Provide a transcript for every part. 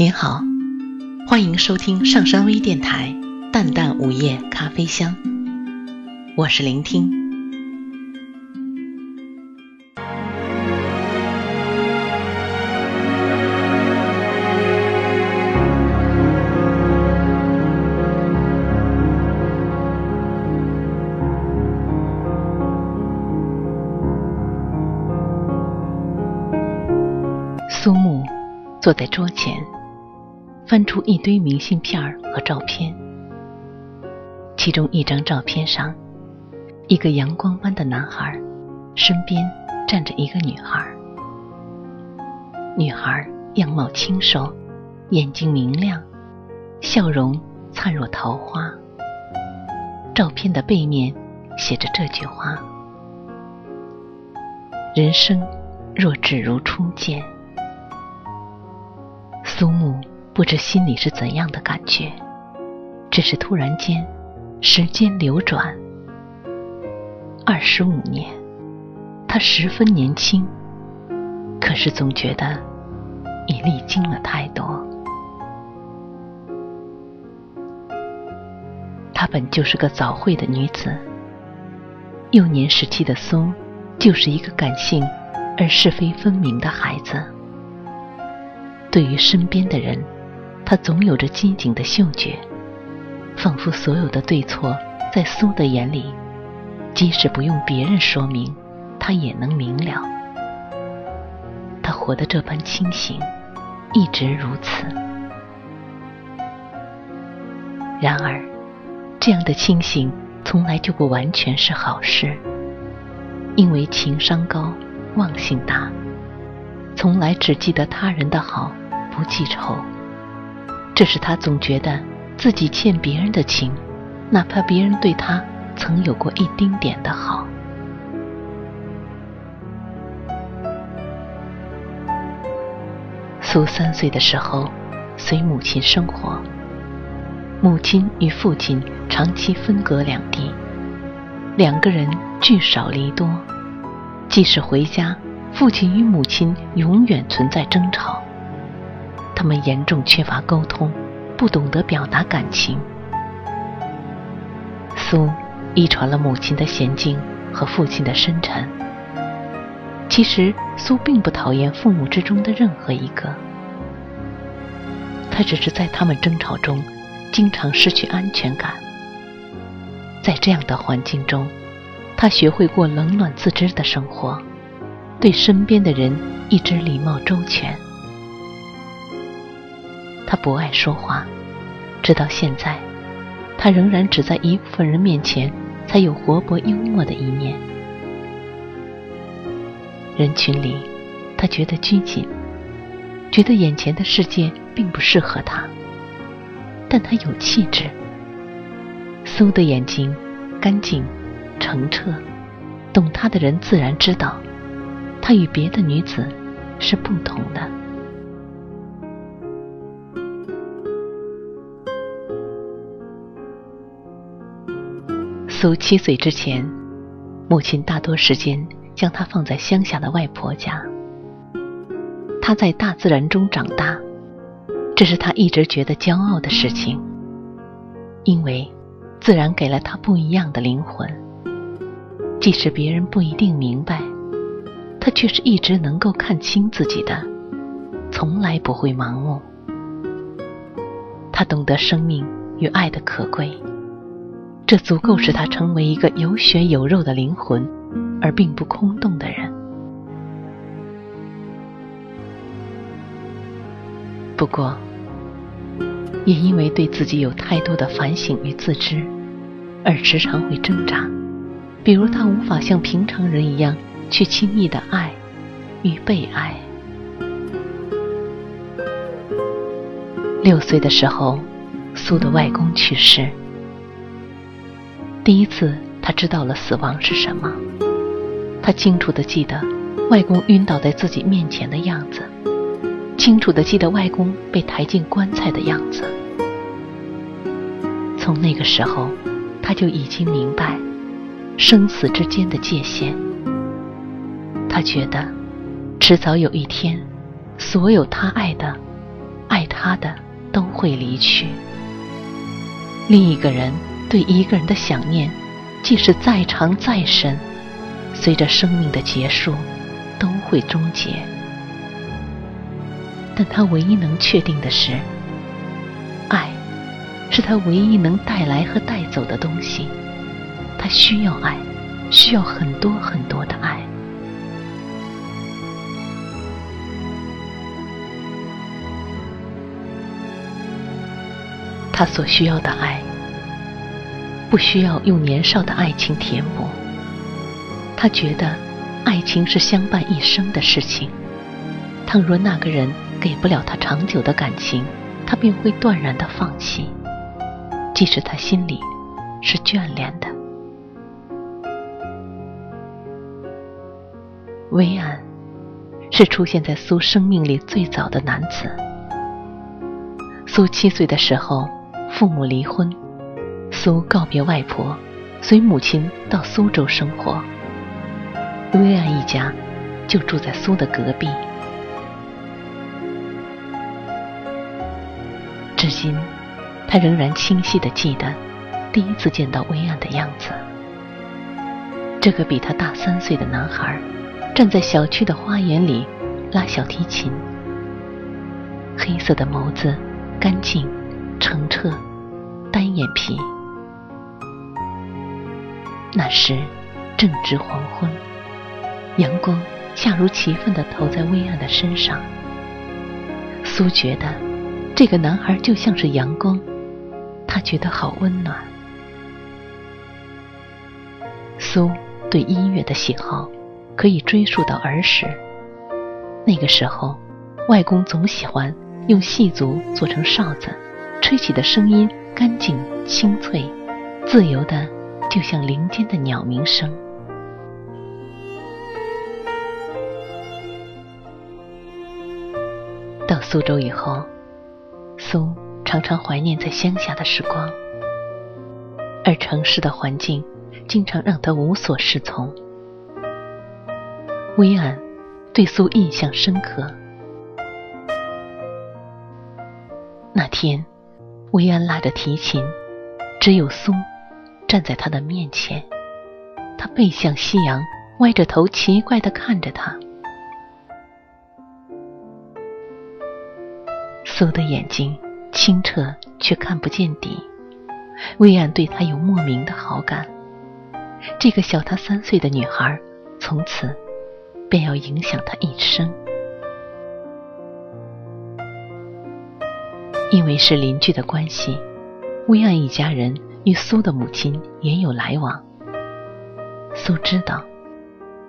您好，欢迎收听上山微电台《淡淡午夜咖啡香》，我是聆听。苏木坐在桌前。翻出一堆明信片和照片，其中一张照片上，一个阳光般的男孩，身边站着一个女孩。女孩样貌清瘦，眼睛明亮，笑容灿若桃花。照片的背面写着这句话：“人生若只如初见。”苏木。不知心里是怎样的感觉，只是突然间，时间流转，二十五年，他十分年轻，可是总觉得已历经了太多。她本就是个早慧的女子，幼年时期的苏，就是一个感性而是非分明的孩子，对于身边的人。他总有着机警的嗅觉，仿佛所有的对错，在苏的眼里，即使不用别人说明，他也能明了。他活得这般清醒，一直如此。然而，这样的清醒从来就不完全是好事，因为情商高、忘性大，从来只记得他人的好，不记仇。这是他总觉得自己欠别人的情，哪怕别人对他曾有过一丁点的好。苏三岁的时候，随母亲生活，母亲与父亲长期分隔两地，两个人聚少离多，即使回家，父亲与母亲永远存在争吵。他们严重缺乏沟通，不懂得表达感情。苏遗传了母亲的娴静和父亲的深沉。其实苏并不讨厌父母之中的任何一个，他只是在他们争吵中，经常失去安全感。在这样的环境中，他学会过冷暖自知的生活，对身边的人一直礼貌周全。他不爱说话，直到现在，他仍然只在一部分人面前才有活泼幽默的一面。人群里，他觉得拘谨，觉得眼前的世界并不适合他。但他有气质。苏的眼睛干净、澄澈，懂他的人自然知道，他与别的女子是不同的。苏七岁之前，母亲大多时间将他放在乡下的外婆家。他在大自然中长大，这是他一直觉得骄傲的事情，因为自然给了他不一样的灵魂。即使别人不一定明白，他却是一直能够看清自己的，从来不会盲目。他懂得生命与爱的可贵。这足够使他成为一个有血有肉的灵魂，而并不空洞的人。不过，也因为对自己有太多的反省与自知，而时常会挣扎。比如，他无法像平常人一样去轻易的爱与被爱。六岁的时候，苏的外公去世。第一次，他知道了死亡是什么。他清楚的记得外公晕倒在自己面前的样子，清楚的记得外公被抬进棺材的样子。从那个时候，他就已经明白生死之间的界限。他觉得，迟早有一天，所有他爱的、爱他。的都会离去。另一个人对一个人的想念，即使再长再深，随着生命的结束，都会终结。但他唯一能确定的是，爱，是他唯一能带来和带走的东西。他需要爱，需要很多很多的爱。他所需要的爱，不需要用年少的爱情填补。他觉得，爱情是相伴一生的事情。倘若那个人给不了他长久的感情，他便会断然的放弃，即使他心里是眷恋的。薇安是出现在苏生命里最早的男子。苏七岁的时候。父母离婚，苏告别外婆，随母亲到苏州生活。薇安一家就住在苏的隔壁。至今，他仍然清晰的记得第一次见到薇安的样子。这个比他大三岁的男孩，站在小区的花园里拉小提琴，黑色的眸子，干净。澄澈，单眼皮。那时正值黄昏，阳光恰如其分的投在微暗的身上。苏觉得这个男孩就像是阳光，他觉得好温暖。苏对音乐的喜好可以追溯到儿时，那个时候，外公总喜欢用细竹做成哨子。吹起的声音干净清脆，自由的，就像林间的鸟鸣声。到苏州以后，苏常常怀念在乡下的时光，而城市的环境经常让他无所适从。薇安对苏印象深刻。那天。薇安拉着提琴，只有苏站在他的面前。他背向夕阳，歪着头，奇怪的看着他。苏的眼睛清澈，却看不见底。薇安对他有莫名的好感。这个小他三岁的女孩，从此便要影响他一生。因为是邻居的关系，薇安一家人与苏的母亲也有来往。苏知道，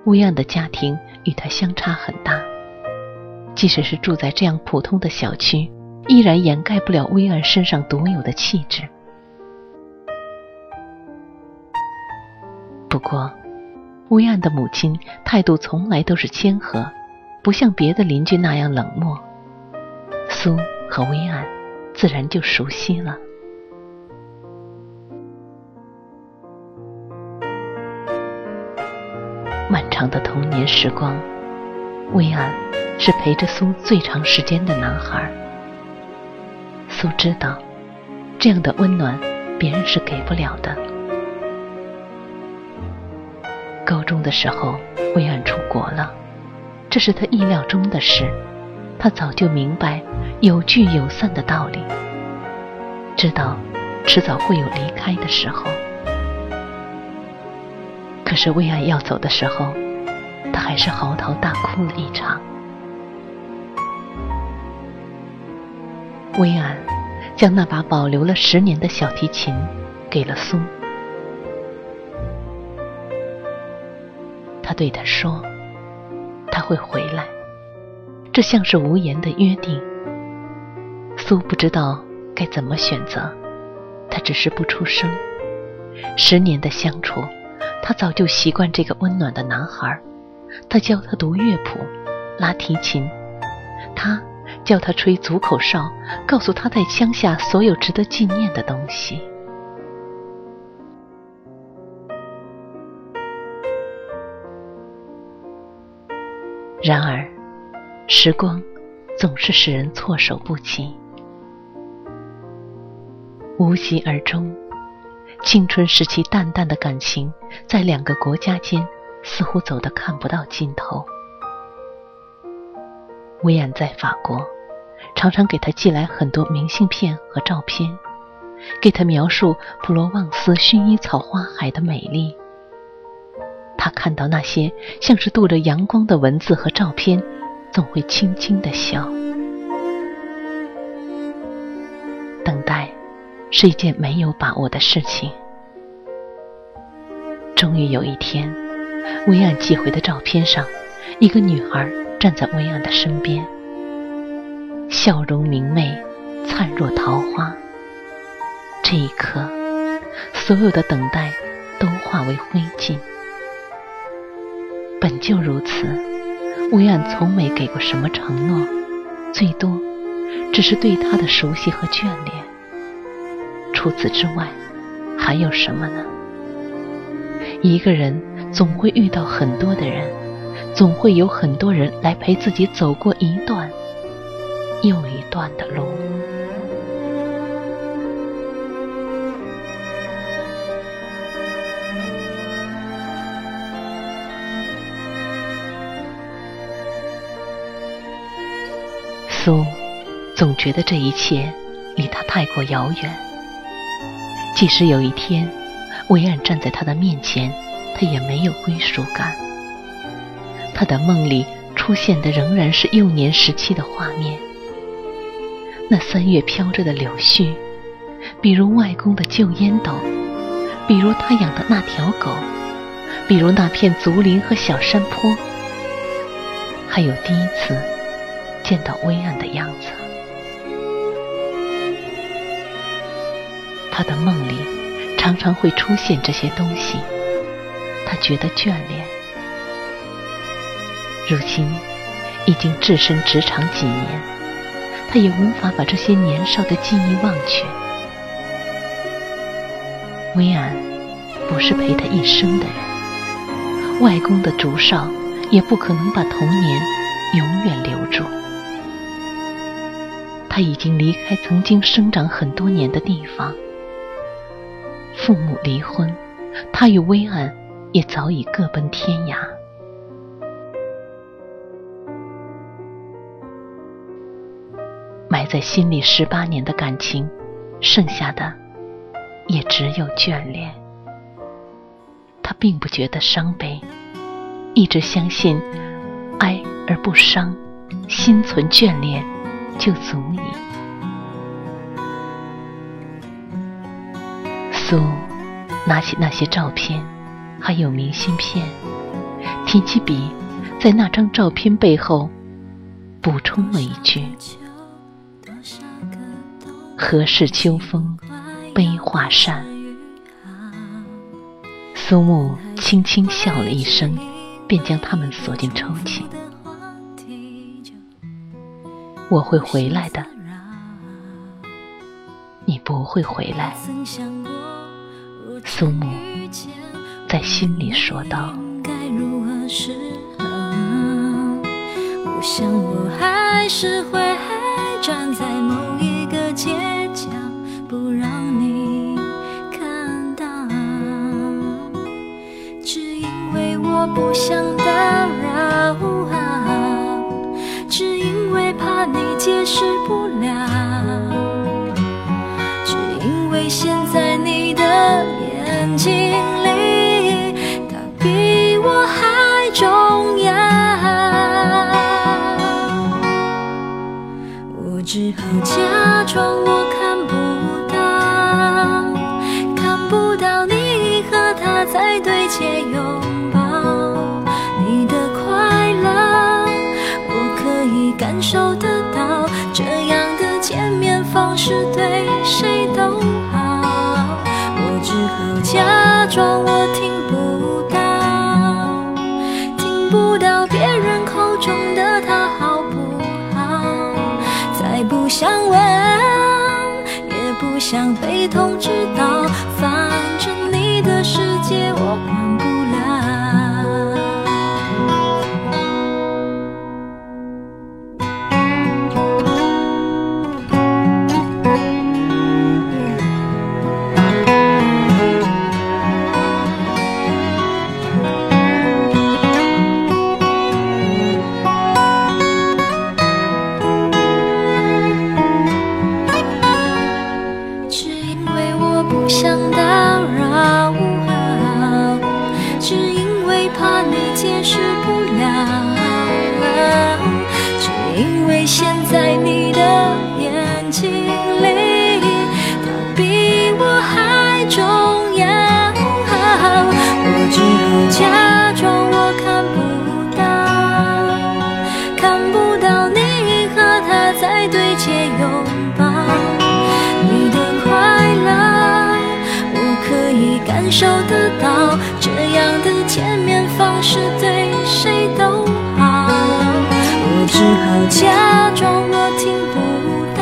薇安的家庭与他相差很大，即使是住在这样普通的小区，依然掩盖不了薇安身上独有的气质。不过，薇安的母亲态度从来都是谦和，不像别的邻居那样冷漠。苏和薇安。自然就熟悉了。漫长的童年时光，薇安是陪着苏最长时间的男孩。苏知道，这样的温暖别人是给不了的。高中的时候，薇安出国了，这是他意料中的事。他早就明白有聚有散的道理，知道迟早会有离开的时候。可是薇安要走的时候，他还是嚎啕大哭了一场。薇安将那把保留了十年的小提琴给了苏，他对他说：“他会回来。”这像是无言的约定。苏不知道该怎么选择，他只是不出声。十年的相处，他早就习惯这个温暖的男孩。他教他读乐谱，拉提琴；他教他吹足口哨，告诉他在乡下所有值得纪念的东西。然而。时光总是使人措手不及。无疾而终。青春时期淡淡的感情，在两个国家间似乎走得看不到尽头。薇安在法国，常常给他寄来很多明信片和照片，给他描述普罗旺斯薰衣草花海的美丽。他看到那些像是镀着阳光的文字和照片，总会轻轻的笑。是一件没有把握的事情。终于有一天，薇安寄回的照片上，一个女孩站在薇安的身边，笑容明媚，灿若桃花。这一刻，所有的等待都化为灰烬。本就如此，薇安从没给过什么承诺，最多只是对他的熟悉和眷恋。除此之外，还有什么呢？一个人总会遇到很多的人，总会有很多人来陪自己走过一段又一段的路。苏总觉得这一切离他太过遥远。即使有一天，薇安站在他的面前，他也没有归属感。他的梦里出现的仍然是幼年时期的画面，那三月飘着的柳絮，比如外公的旧烟斗，比如他养的那条狗，比如那片竹林和小山坡，还有第一次。见到微暗的样子，他的梦里常常会出现这些东西，他觉得眷恋。如今已经置身职场几年，他也无法把这些年少的记忆忘却。薇安不是陪他一生的人，外公的竹哨也不可能把童年永远留住。他已经离开曾经生长很多年的地方，父母离婚，他与薇安也早已各奔天涯。埋在心里十八年的感情，剩下的也只有眷恋。他并不觉得伤悲，一直相信哀而不伤，心存眷恋。就足以。苏拿起那些照片，还有明信片，提起笔，在那张照片背后补充了一句：“何事秋风悲画扇？”苏木轻轻笑了一声，便将它们锁进抽屉。我会回来的，不会回来。苏木在心里说道。我想我还是会站在某一个街角，不让你看到，只因为我不想打扰只因为怕你。解释不了，只好假装我看不到，看不到你和他在对街拥抱，你的快乐，我可以感受得到。这样的见面方式对谁都好，我只好假想问，也不想被通知到，反正受得到。这样的见面方式对谁都好。我只好假装我听不到，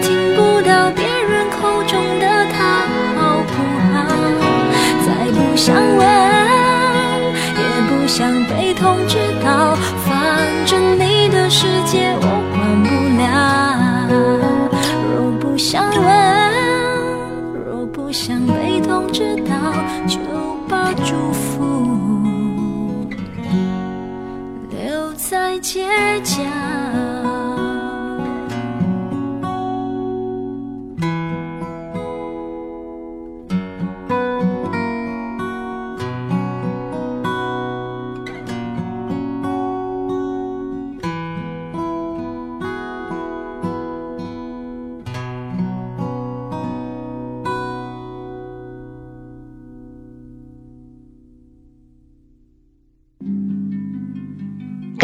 听不到别人口中的他好不好？再不想问，也不想被通知到，反正你的世界我